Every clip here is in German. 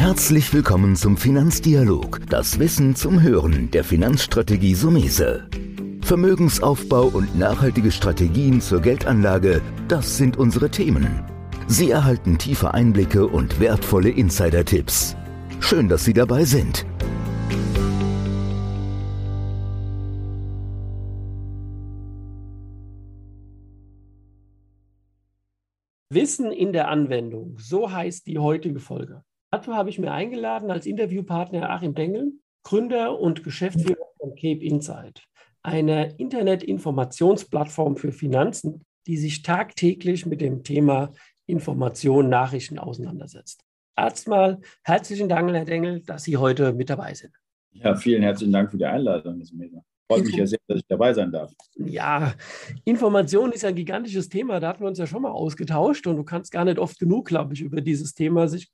Herzlich willkommen zum Finanzdialog, das Wissen zum Hören der Finanzstrategie Sumese. Vermögensaufbau und nachhaltige Strategien zur Geldanlage, das sind unsere Themen. Sie erhalten tiefe Einblicke und wertvolle Insider-Tipps. Schön, dass Sie dabei sind. Wissen in der Anwendung, so heißt die heutige Folge. Dazu habe ich mir eingeladen als Interviewpartner Achim Dengel, Gründer und Geschäftsführer von Cape Insight, eine Internet-Informationsplattform für Finanzen, die sich tagtäglich mit dem Thema Information, Nachrichten auseinandersetzt. Erstmal herzlichen Dank, Herr Dengel, dass Sie heute mit dabei sind. Ja, vielen herzlichen Dank für die Einladung, Herr Mesa. Freut mich ja sehr, dass ich dabei sein darf. Ja, Information ist ein gigantisches Thema. Da hatten wir uns ja schon mal ausgetauscht und du kannst gar nicht oft genug, glaube ich, über dieses Thema sich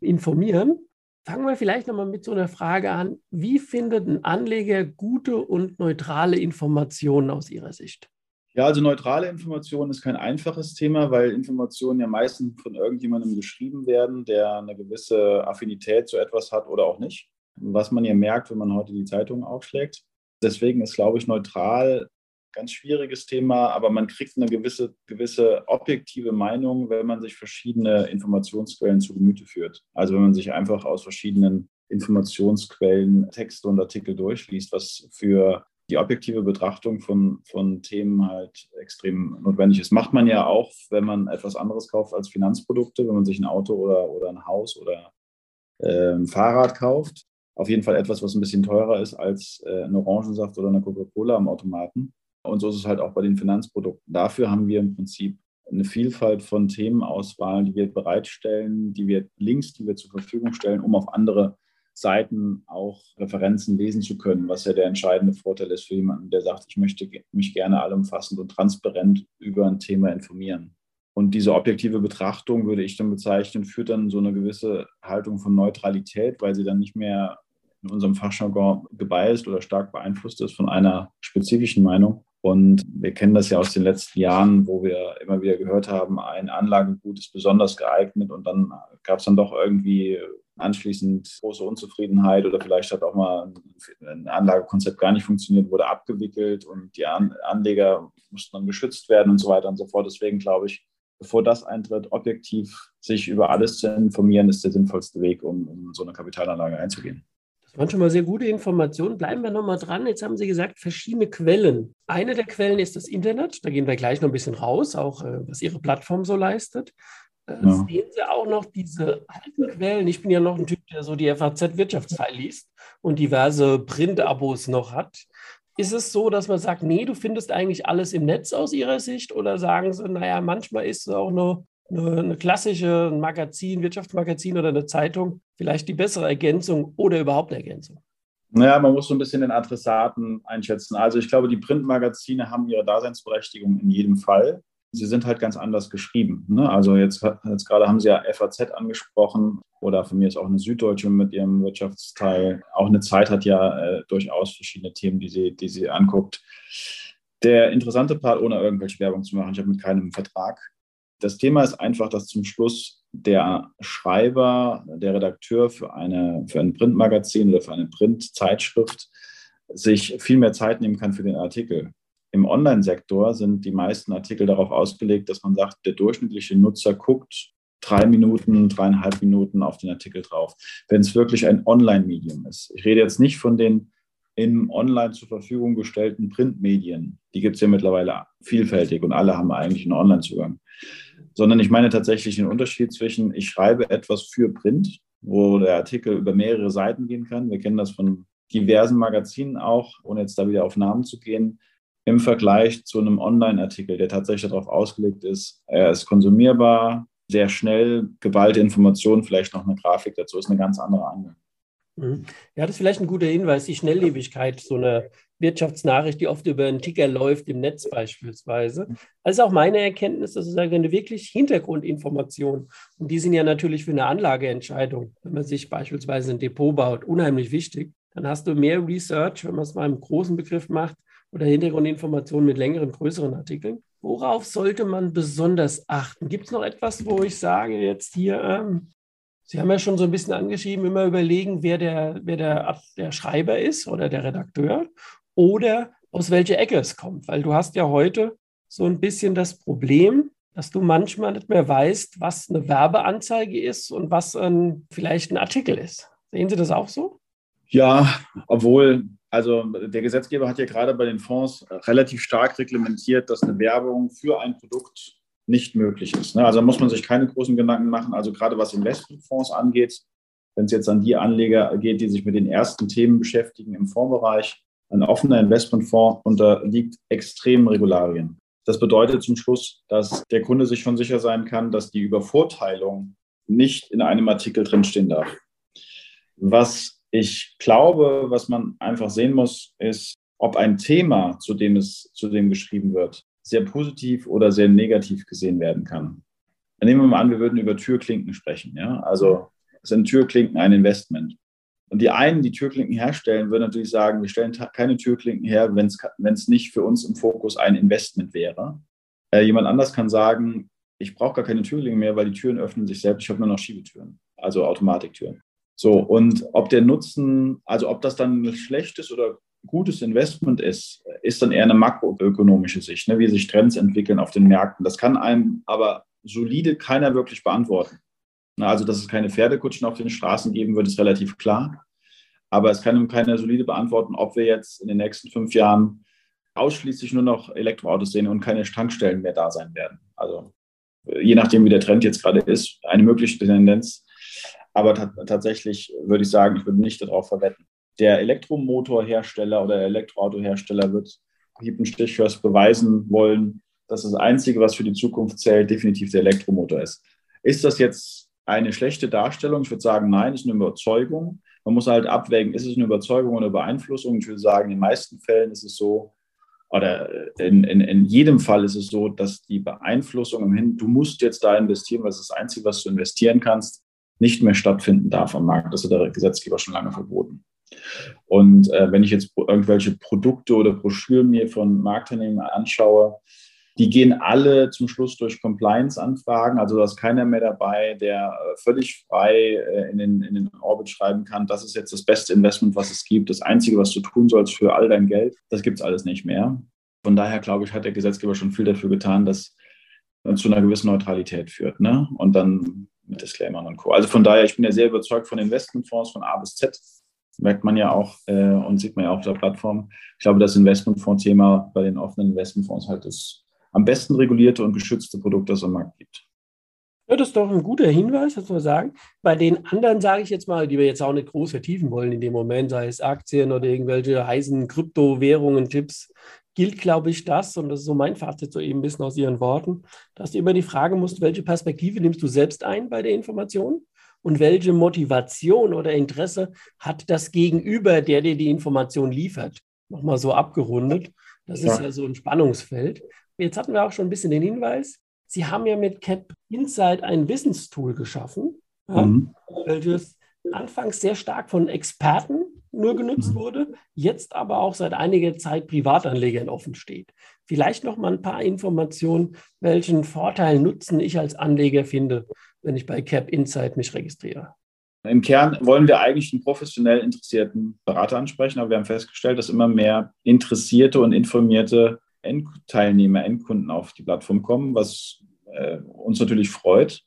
informieren. Fangen wir vielleicht nochmal mit so einer Frage an. Wie findet ein Anleger gute und neutrale Informationen aus Ihrer Sicht? Ja, also neutrale Information ist kein einfaches Thema, weil Informationen ja meistens von irgendjemandem geschrieben werden, der eine gewisse Affinität zu etwas hat oder auch nicht. Was man ja merkt, wenn man heute die Zeitung aufschlägt. Deswegen ist, glaube ich, neutral ganz schwieriges Thema, aber man kriegt eine gewisse, gewisse objektive Meinung, wenn man sich verschiedene Informationsquellen zu Gemüte führt. Also wenn man sich einfach aus verschiedenen Informationsquellen Texte und Artikel durchliest, was für die objektive Betrachtung von, von Themen halt extrem notwendig ist. Macht man ja auch, wenn man etwas anderes kauft als Finanzprodukte, wenn man sich ein Auto oder, oder ein Haus oder ein Fahrrad kauft auf jeden Fall etwas, was ein bisschen teurer ist als äh, ein Orangensaft oder eine Coca-Cola am Automaten. Und so ist es halt auch bei den Finanzprodukten. Dafür haben wir im Prinzip eine Vielfalt von Themenauswahlen, die wir bereitstellen, die wir Links, die wir zur Verfügung stellen, um auf andere Seiten auch Referenzen lesen zu können, was ja der entscheidende Vorteil ist für jemanden, der sagt, ich möchte mich gerne allumfassend und transparent über ein Thema informieren. Und diese objektive Betrachtung würde ich dann bezeichnen, führt dann so eine gewisse Haltung von Neutralität, weil sie dann nicht mehr in unserem Fachjargon gebiased oder stark beeinflusst ist von einer spezifischen Meinung. Und wir kennen das ja aus den letzten Jahren, wo wir immer wieder gehört haben, ein Anlagegut ist besonders geeignet und dann gab es dann doch irgendwie anschließend große Unzufriedenheit oder vielleicht hat auch mal ein Anlagekonzept gar nicht funktioniert, wurde abgewickelt und die Anleger mussten dann geschützt werden und so weiter und so fort. Deswegen glaube ich, bevor das eintritt, objektiv sich über alles zu informieren, ist der sinnvollste Weg, um, um so eine Kapitalanlage einzugehen. Das waren schon mal sehr gute Informationen. Bleiben wir nochmal dran. Jetzt haben Sie gesagt, verschiedene Quellen. Eine der Quellen ist das Internet. Da gehen wir gleich noch ein bisschen raus, auch äh, was Ihre Plattform so leistet. Äh, ja. Sehen Sie auch noch diese alten Quellen? Ich bin ja noch ein Typ, der so die FAZ-Wirtschaftsteil liest und diverse Print-Abos noch hat. Ist es so, dass man sagt, nee, du findest eigentlich alles im Netz aus Ihrer Sicht? Oder sagen Sie, naja, manchmal ist es auch nur eine, klassische Magazin, Wirtschaftsmagazin oder eine Zeitung vielleicht die bessere Ergänzung oder überhaupt eine Ergänzung? Naja, man muss so ein bisschen den Adressaten einschätzen. Also ich glaube, die Printmagazine haben ihre Daseinsberechtigung in jedem Fall. Sie sind halt ganz anders geschrieben. Ne? Also jetzt, jetzt gerade haben Sie ja FAZ angesprochen oder von mir ist auch eine Süddeutsche mit ihrem Wirtschaftsteil. Auch eine Zeit hat ja äh, durchaus verschiedene Themen, die sie, die sie anguckt. Der interessante Part, ohne irgendwelche Werbung zu machen, ich habe mit keinem Vertrag, das Thema ist einfach, dass zum Schluss der Schreiber, der Redakteur für, eine, für ein Printmagazin oder für eine Printzeitschrift sich viel mehr Zeit nehmen kann für den Artikel. Im Online-Sektor sind die meisten Artikel darauf ausgelegt, dass man sagt, der durchschnittliche Nutzer guckt drei Minuten, dreieinhalb Minuten auf den Artikel drauf, wenn es wirklich ein Online-Medium ist. Ich rede jetzt nicht von den im online zur Verfügung gestellten Printmedien. Die gibt es ja mittlerweile vielfältig und alle haben eigentlich einen Online-Zugang sondern ich meine tatsächlich den Unterschied zwischen, ich schreibe etwas für Print, wo der Artikel über mehrere Seiten gehen kann. Wir kennen das von diversen Magazinen auch, ohne jetzt da wieder auf Namen zu gehen, im Vergleich zu einem Online-Artikel, der tatsächlich darauf ausgelegt ist, er ist konsumierbar, sehr schnell, geballte Informationen, vielleicht noch eine Grafik dazu, ist eine ganz andere Anwendung. Mhm. Ja, das ist vielleicht ein guter Hinweis, die Schnelllebigkeit, so eine Wirtschaftsnachricht, die oft über einen Ticker läuft, im Netz beispielsweise. Also auch meine Erkenntnis, dass ich wenn du wirklich Hintergrundinformationen, und die sind ja natürlich für eine Anlageentscheidung, wenn man sich beispielsweise ein Depot baut, unheimlich wichtig, dann hast du mehr Research, wenn man es mal im großen Begriff macht, oder Hintergrundinformationen mit längeren, größeren Artikeln. Worauf sollte man besonders achten? Gibt es noch etwas, wo ich sage, jetzt hier, ähm, Sie haben ja schon so ein bisschen angeschrieben, immer überlegen, wer der, wer der, der Schreiber ist oder der Redakteur oder aus welcher Ecke es kommt. Weil du hast ja heute so ein bisschen das Problem, dass du manchmal nicht mehr weißt, was eine Werbeanzeige ist und was ein, vielleicht ein Artikel ist. Sehen Sie das auch so? Ja, obwohl, also der Gesetzgeber hat ja gerade bei den Fonds relativ stark reglementiert, dass eine Werbung für ein Produkt nicht möglich ist. Ne? Also muss man sich keine großen Gedanken machen. Also gerade was Investmentfonds angeht, wenn es jetzt an die Anleger geht, die sich mit den ersten Themen beschäftigen im Fondsbereich, ein offener Investmentfonds unterliegt extremen Regularien. Das bedeutet zum Schluss, dass der Kunde sich schon sicher sein kann, dass die Übervorteilung nicht in einem Artikel drinstehen darf. Was ich glaube, was man einfach sehen muss, ist, ob ein Thema, zu dem es zu dem geschrieben wird, sehr positiv oder sehr negativ gesehen werden kann. Nehmen wir mal an, wir würden über Türklinken sprechen. Ja? Also sind Türklinken ein Investment. Und die einen, die Türklinken herstellen, würden natürlich sagen, wir stellen keine Türklinken her, wenn es nicht für uns im Fokus ein Investment wäre. Äh, jemand anders kann sagen, ich brauche gar keine Türklinken mehr, weil die Türen öffnen sich selbst, ich habe nur noch Schiebetüren, also Automatiktüren. So, und ob der Nutzen, also ob das dann ein schlechtes oder gutes Investment ist, ist dann eher eine makroökonomische Sicht, ne, wie sich Trends entwickeln auf den Märkten. Das kann einem aber solide keiner wirklich beantworten. Also, dass es keine Pferdekutschen auf den Straßen geben wird, ist relativ klar. Aber es kann ihm keiner solide beantworten, ob wir jetzt in den nächsten fünf Jahren ausschließlich nur noch Elektroautos sehen und keine Tankstellen mehr da sein werden. Also je nachdem, wie der Trend jetzt gerade ist, eine mögliche Tendenz. Aber tatsächlich würde ich sagen, ich würde nicht darauf verwetten der Elektromotorhersteller oder der Elektroautohersteller wird hieb und stichfest beweisen wollen, dass das Einzige, was für die Zukunft zählt, definitiv der Elektromotor ist. Ist das jetzt eine schlechte Darstellung? Ich würde sagen, nein, ist eine Überzeugung. Man muss halt abwägen, ist es eine Überzeugung oder eine Beeinflussung? Ich würde sagen, in den meisten Fällen ist es so, oder in, in, in jedem Fall ist es so, dass die Beeinflussung im Hin, du musst jetzt da investieren, weil es das Einzige, was du investieren kannst, nicht mehr stattfinden darf am Markt. Das hat der Gesetzgeber schon lange verboten. Und äh, wenn ich jetzt irgendwelche Produkte oder Broschüren mir von Marktteilnehmern anschaue, die gehen alle zum Schluss durch Compliance-Anfragen. Also da ist keiner mehr dabei, der äh, völlig frei äh, in den, in den Orbit schreiben kann, das ist jetzt das beste Investment, was es gibt. Das Einzige, was du tun sollst für all dein Geld, das gibt es alles nicht mehr. Von daher, glaube ich, hat der Gesetzgeber schon viel dafür getan, dass zu einer gewissen Neutralität führt. Ne? Und dann mit Disclaimern und Co. Also von daher, ich bin ja sehr überzeugt von Investmentfonds von A bis Z merkt man ja auch äh, und sieht man ja auf der Plattform. Ich glaube, das Investmentfonds-Thema bei den offenen Investmentfonds halt das am besten regulierte und geschützte Produkt, das es am Markt gibt. Ja, das ist doch ein guter Hinweis, das wir sagen. Bei den anderen, sage ich jetzt mal, die wir jetzt auch nicht groß vertiefen wollen in dem Moment, sei es Aktien oder irgendwelche heißen Kryptowährungen, Tipps, gilt, glaube ich, das, und das ist so mein Fazit so eben ein bisschen aus Ihren Worten, dass du immer die Frage musst, welche Perspektive nimmst du selbst ein bei der Information? Und welche Motivation oder Interesse hat das Gegenüber, der dir die Information liefert. Nochmal so abgerundet. Das ja. ist ja so ein Spannungsfeld. Jetzt hatten wir auch schon ein bisschen den Hinweis. Sie haben ja mit Cap Insight ein Wissenstool geschaffen, mhm. welches anfangs sehr stark von Experten nur genutzt mhm. wurde, jetzt aber auch seit einiger Zeit Privatanlegern offen steht. Vielleicht noch mal ein paar Informationen, welchen Vorteil, Nutzen ich als Anleger finde, wenn ich bei Cap Insight mich registriere? Im Kern wollen wir eigentlich einen professionell interessierten Berater ansprechen, aber wir haben festgestellt, dass immer mehr interessierte und informierte Endteilnehmer, Endkunden auf die Plattform kommen, was äh, uns natürlich freut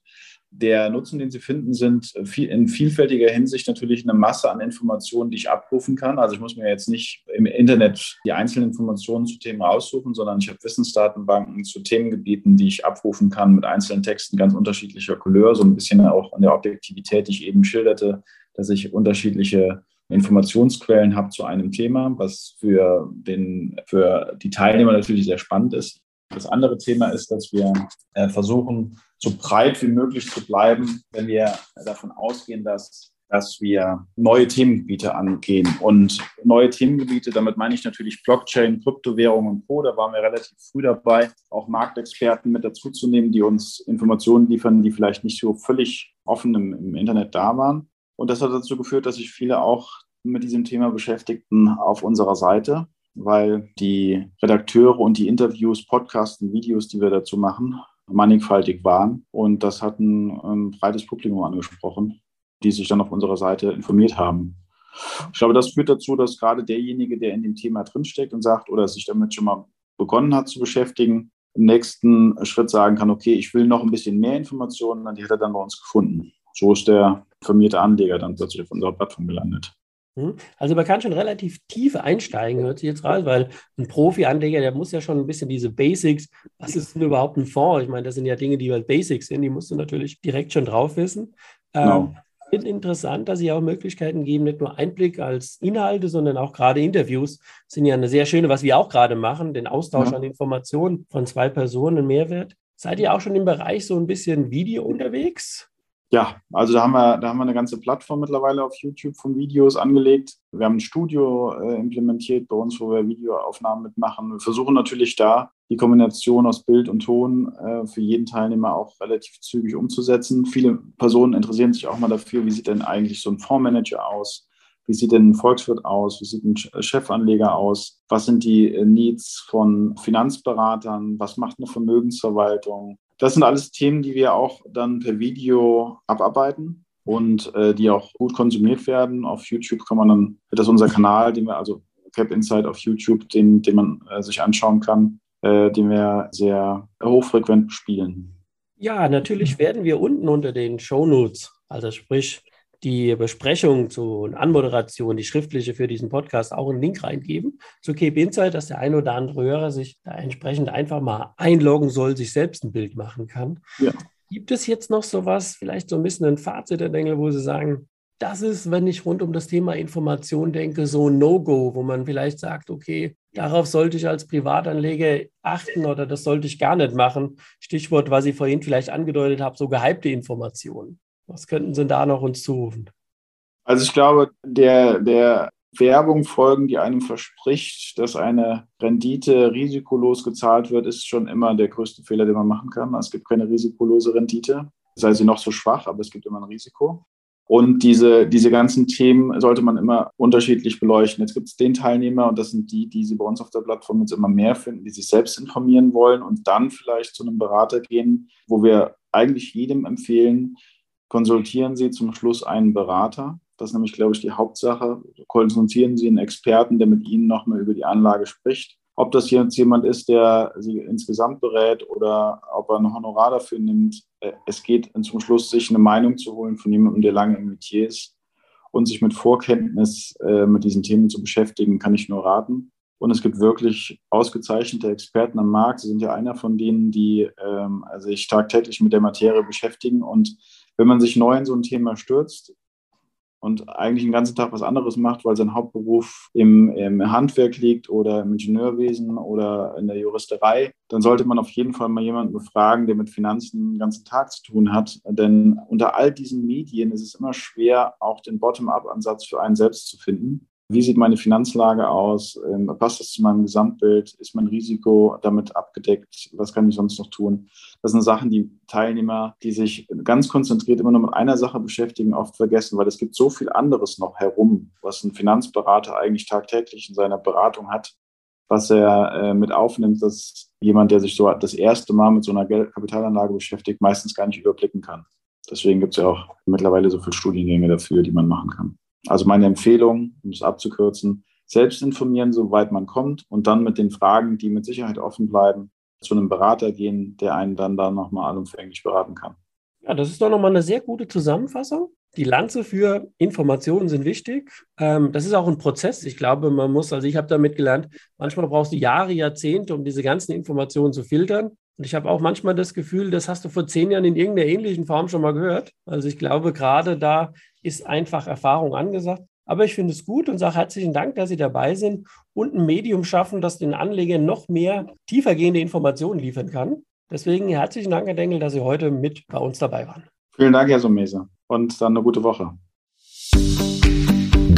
der Nutzen, den Sie finden, sind in vielfältiger Hinsicht natürlich eine Masse an Informationen, die ich abrufen kann. Also ich muss mir jetzt nicht im Internet die einzelnen Informationen zu Themen raussuchen, sondern ich habe Wissensdatenbanken zu Themengebieten, die ich abrufen kann mit einzelnen Texten ganz unterschiedlicher Couleur, so ein bisschen auch an der Objektivität, die ich eben schilderte, dass ich unterschiedliche Informationsquellen habe zu einem Thema, was für, den, für die Teilnehmer natürlich sehr spannend ist. Das andere Thema ist, dass wir äh, versuchen, so breit wie möglich zu bleiben, wenn wir davon ausgehen, dass, dass wir neue Themengebiete angehen. Und neue Themengebiete, damit meine ich natürlich Blockchain, Kryptowährung und Co. Da waren wir relativ früh dabei, auch Marktexperten mit dazuzunehmen, die uns Informationen liefern, die vielleicht nicht so völlig offen im, im Internet da waren. Und das hat dazu geführt, dass sich viele auch mit diesem Thema beschäftigten auf unserer Seite weil die Redakteure und die Interviews, Podcasts und Videos, die wir dazu machen, mannigfaltig waren. Und das hat ein, ein breites Publikum angesprochen. die sich dann auf unserer Seite informiert haben. Ich glaube, das führt dazu, dass gerade derjenige, der in dem Thema drinsteckt und sagt oder sich damit schon mal begonnen hat zu beschäftigen, im nächsten Schritt sagen kann, okay, ich will noch ein bisschen mehr Informationen, dann die hat er dann bei uns gefunden. So ist der informierte Anleger dann plötzlich auf unserer Plattform gelandet. Hm? Also man kann schon relativ tief einsteigen, hört sich jetzt raus, weil ein Profi-Anleger, der muss ja schon ein bisschen diese Basics, was ist denn überhaupt ein Fonds? Ich meine, das sind ja Dinge, die halt Basics sind, die musst du natürlich direkt schon drauf wissen. Genau. Ähm, finde interessant, dass Sie auch Möglichkeiten geben, nicht nur Einblick als Inhalte, sondern auch gerade Interviews sind ja eine sehr schöne, was wir auch gerade machen, den Austausch ja. an Informationen von zwei Personen, ein Mehrwert. Seid ihr auch schon im Bereich so ein bisschen Video unterwegs? Ja, also da haben wir, da haben wir eine ganze Plattform mittlerweile auf YouTube von Videos angelegt. Wir haben ein Studio äh, implementiert bei uns, wo wir Videoaufnahmen mitmachen. Wir versuchen natürlich da die Kombination aus Bild und Ton äh, für jeden Teilnehmer auch relativ zügig umzusetzen. Viele Personen interessieren sich auch mal dafür, wie sieht denn eigentlich so ein Fondsmanager aus? Wie sieht denn ein Volkswirt aus? Wie sieht ein Chefanleger aus? Was sind die äh, Needs von Finanzberatern? Was macht eine Vermögensverwaltung? Das sind alles Themen, die wir auch dann per Video abarbeiten und äh, die auch gut konsumiert werden. Auf YouTube kann man dann, das ist unser Kanal, den wir, also Cap Insight auf YouTube, den, den man äh, sich anschauen kann, äh, den wir sehr hochfrequent spielen. Ja, natürlich werden wir unten unter den Show Notes, also sprich die Besprechung zu Anmoderation, die schriftliche für diesen Podcast, auch einen Link reingeben zu Cape Insight, dass der ein oder andere Hörer sich da entsprechend einfach mal einloggen soll, sich selbst ein Bild machen kann. Ja. Gibt es jetzt noch sowas, vielleicht so ein bisschen ein Fazit, Herr Dengel, wo Sie sagen, das ist, wenn ich rund um das Thema Information denke, so ein No-Go, wo man vielleicht sagt, okay, darauf sollte ich als Privatanleger achten oder das sollte ich gar nicht machen. Stichwort, was ich vorhin vielleicht angedeutet habe, so gehypte Informationen. Was könnten Sie da noch uns zurufen? Also ich glaube, der, der Werbung folgen, die einem verspricht, dass eine Rendite risikolos gezahlt wird, ist schon immer der größte Fehler, den man machen kann. Es gibt keine risikolose Rendite, sei sie noch so schwach, aber es gibt immer ein Risiko. Und diese, diese ganzen Themen sollte man immer unterschiedlich beleuchten. Jetzt gibt es den Teilnehmer, und das sind die, die Sie bei uns auf der Plattform jetzt immer mehr finden, die sich selbst informieren wollen und dann vielleicht zu einem Berater gehen, wo wir eigentlich jedem empfehlen, konsultieren Sie zum Schluss einen Berater. Das ist nämlich, glaube ich, die Hauptsache. Konsultieren Sie einen Experten, der mit Ihnen nochmal über die Anlage spricht. Ob das jetzt jemand ist, der Sie insgesamt berät oder ob er ein Honorar dafür nimmt. Äh, es geht zum Schluss, sich eine Meinung zu holen von jemandem, der lange im Metier ist und sich mit Vorkenntnis äh, mit diesen Themen zu beschäftigen, kann ich nur raten. Und es gibt wirklich ausgezeichnete Experten am Markt. Sie sind ja einer von denen, die ähm, sich tagtäglich mit der Materie beschäftigen und wenn man sich neu in so ein Thema stürzt und eigentlich den ganzen Tag was anderes macht, weil sein Hauptberuf im, im Handwerk liegt oder im Ingenieurwesen oder in der Juristerei, dann sollte man auf jeden Fall mal jemanden befragen, der mit Finanzen den ganzen Tag zu tun hat. Denn unter all diesen Medien ist es immer schwer, auch den Bottom-up-Ansatz für einen selbst zu finden. Wie sieht meine Finanzlage aus? Ähm, passt das zu meinem Gesamtbild? Ist mein Risiko damit abgedeckt? Was kann ich sonst noch tun? Das sind Sachen, die Teilnehmer, die sich ganz konzentriert immer nur mit einer Sache beschäftigen, oft vergessen, weil es gibt so viel anderes noch herum, was ein Finanzberater eigentlich tagtäglich in seiner Beratung hat, was er äh, mit aufnimmt, dass jemand, der sich so das erste Mal mit so einer Kapitalanlage beschäftigt, meistens gar nicht überblicken kann. Deswegen gibt es ja auch mittlerweile so viele Studiengänge dafür, die man machen kann. Also meine Empfehlung, um es abzukürzen, selbst informieren, soweit man kommt und dann mit den Fragen, die mit Sicherheit offen bleiben, zu einem Berater gehen, der einen dann da nochmal allumfänglich beraten kann. Ja, das ist doch nochmal eine sehr gute Zusammenfassung. Die Lanze für Informationen sind wichtig. Ähm, das ist auch ein Prozess. Ich glaube, man muss, also ich habe damit gelernt, manchmal brauchst du Jahre, Jahrzehnte, um diese ganzen Informationen zu filtern. Und ich habe auch manchmal das Gefühl, das hast du vor zehn Jahren in irgendeiner ähnlichen Form schon mal gehört. Also ich glaube, gerade da ist einfach Erfahrung angesagt. Aber ich finde es gut und sage herzlichen Dank, dass Sie dabei sind und ein Medium schaffen, das den Anlegern noch mehr tiefergehende Informationen liefern kann. Deswegen herzlichen Dank, Herr Dengel, dass Sie heute mit bei uns dabei waren. Vielen Dank, Herr Sumese. Und dann eine gute Woche.